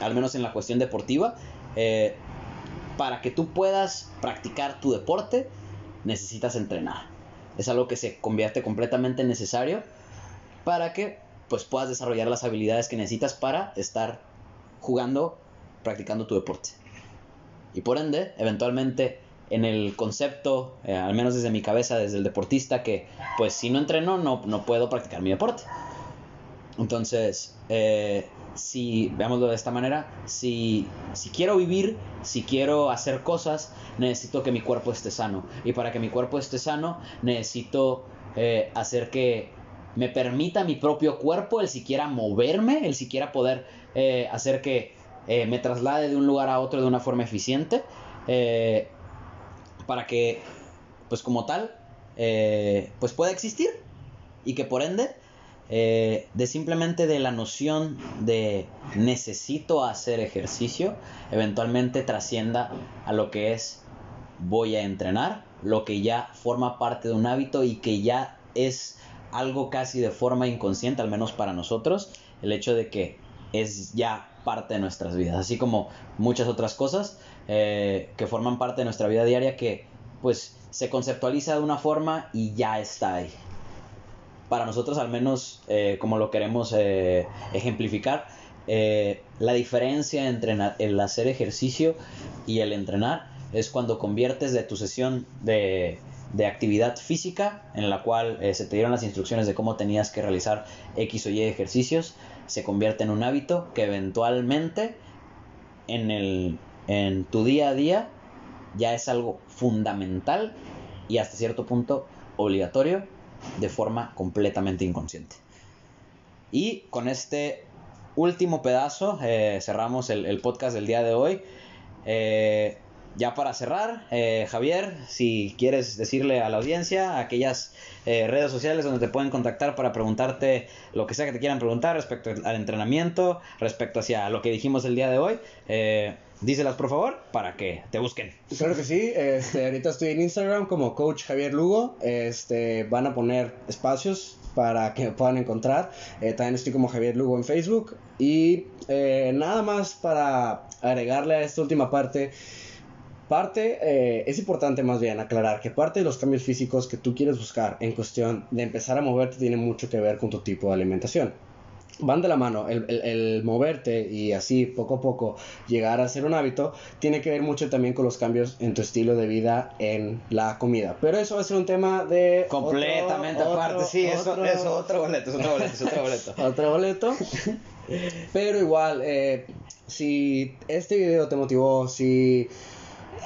al menos en la cuestión deportiva, eh, para que tú puedas practicar tu deporte, necesitas entrenar. Es algo que se convierte completamente necesario para que pues puedas desarrollar las habilidades que necesitas para estar jugando, practicando tu deporte. Y por ende, eventualmente en el concepto, eh, al menos desde mi cabeza, desde el deportista, que pues si no entreno no, no puedo practicar mi deporte. Entonces, eh, si, veámoslo de esta manera, si, si quiero vivir, si quiero hacer cosas, necesito que mi cuerpo esté sano. Y para que mi cuerpo esté sano, necesito eh, hacer que me permita mi propio cuerpo el siquiera moverme, el siquiera poder hacer que me traslade de un lugar a otro de una forma eficiente para que, pues como tal, eh, pues pueda existir y que por ende, eh, de simplemente de la noción de necesito hacer ejercicio, eventualmente trascienda a lo que es voy a entrenar, lo que ya forma parte de un hábito y que ya es algo casi de forma inconsciente, al menos para nosotros, el hecho de que es ya parte de nuestras vidas, así como muchas otras cosas eh, que forman parte de nuestra vida diaria que pues se conceptualiza de una forma y ya está ahí. Para nosotros al menos eh, como lo queremos eh, ejemplificar, la diferencia entre el hacer ejercicio y el entrenar es cuando conviertes de tu sesión de, de actividad física, en la cual se te dieron las instrucciones de cómo tenías que realizar X o Y ejercicios, se convierte en un hábito que eventualmente en, el, en tu día a día ya es algo fundamental y hasta cierto punto obligatorio de forma completamente inconsciente. Y con este último pedazo eh, cerramos el, podcast del día de hoy. Eh, ya para cerrar, eh, Javier, si quieres decirle a la audiencia aquellas redes sociales donde te pueden contactar para preguntarte lo que sea que te quieran preguntar respecto al entrenamiento, respecto hacia lo que dijimos el día de hoy, díselas por favor para que te busquen. Claro que sí, este, ahorita estoy en Instagram como Coach Javier Lugo, este, van a poner espacios para que me puedan encontrar. Eh, también estoy como Javier Lugo en Facebook. Y nada más para agregarle a esta última parte. Parte, eh, es importante más bien aclarar que parte de los cambios físicos que tú quieres buscar en cuestión de empezar a moverte tiene mucho que ver con tu tipo de alimentación. Van de la mano. El, el, el, moverte y así poco a poco llegar a ser un hábito tiene que ver mucho también con los cambios en tu estilo de vida en la comida. Pero eso va a ser un tema de... Completamente aparte, sí, eso es otro boleto, es otro boleto, es otro boleto. otro boleto. Pero igual, eh, si este video te motivó, si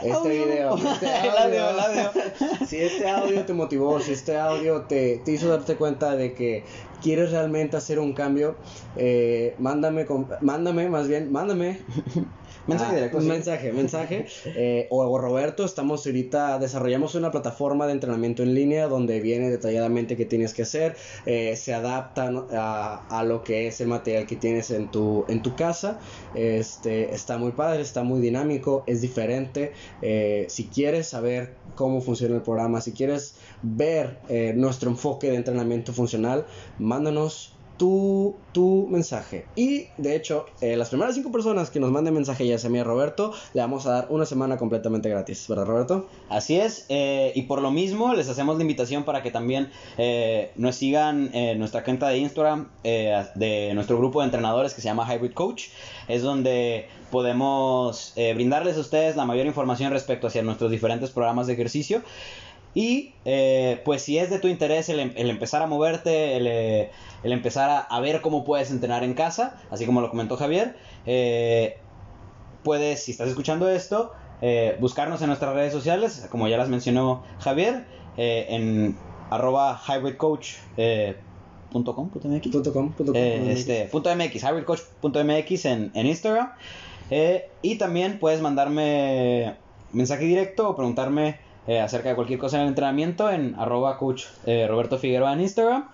este video, este audio, el audio, si este audio te motivó, si este audio te, te hizo darte cuenta de que quieres realmente hacer un cambio, eh, mándame, mándame, más bien, mándame Mensaje ah, directo. Mensaje, mensaje. Eh, o, Roberto, estamos ahorita, desarrollamos una plataforma de entrenamiento en línea donde viene detalladamente qué tienes que hacer, eh, se adapta a, a, lo que es el material que tienes en tu, en tu casa. Este, está muy padre, está muy dinámico, es diferente. Eh, si quieres saber cómo funciona el programa, si quieres ver nuestro enfoque de entrenamiento funcional, mándanos tu, tu mensaje. Y de hecho, eh, las primeras cinco personas que nos manden mensaje, ya sea a mí Roberto, le vamos a dar una semana completamente gratis, ¿verdad, Roberto? Así es, eh, y por lo mismo les hacemos la invitación para que también eh, nos sigan en nuestra cuenta de Instagram de nuestro grupo de entrenadores que se llama Hybrid Coach. Es donde podemos brindarles a ustedes la mayor información respecto hacia nuestros diferentes programas de ejercicio. Y eh, pues si es de tu interés el, em, empezar a moverte, el, eh, empezar a, ver cómo puedes entrenar en casa, así como lo comentó Javier, eh, puedes, si estás escuchando esto, buscarnos en nuestras redes sociales, como ya las mencionó Javier, en arroba hybridcoach.com.mx este, .mx, hybridcoach.mx en, en Instagram. y también puedes mandarme mensaje directo o preguntarme eh, acerca de cualquier cosa en el entrenamiento en arroba coach eh, Roberto Figueroa en Instagram.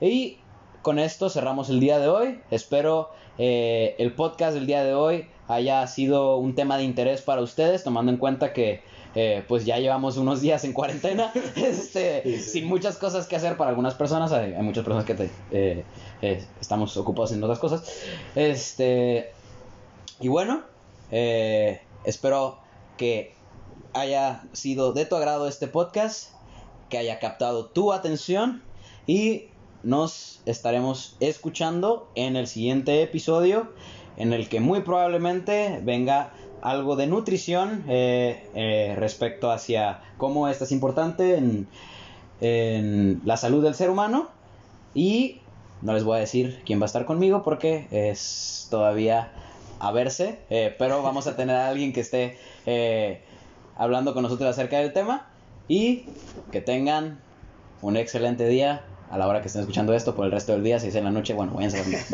Y con esto cerramos el día de hoy. Espero eh, el podcast del día de hoy haya sido un tema de interés para ustedes, tomando en cuenta que pues ya llevamos unos días en cuarentena, este, sin muchas cosas que hacer para algunas personas. Hay, muchas personas que te, estamos ocupados en otras cosas. Este, y bueno, espero que haya sido de tu agrado este podcast, que haya captado tu atención y nos estaremos escuchando en el siguiente episodio en el que muy probablemente venga algo de nutrición eh, eh, respecto hacia cómo esta es importante en, la salud del ser humano. Y no les voy a decir quién va a estar conmigo porque es todavía a verse, eh, pero vamos a tener a alguien que esté hablando con nosotros acerca del tema. Y que tengan un excelente día a la hora que estén escuchando esto. Por el resto del día, si es en la noche, bueno, váyanse a dormir.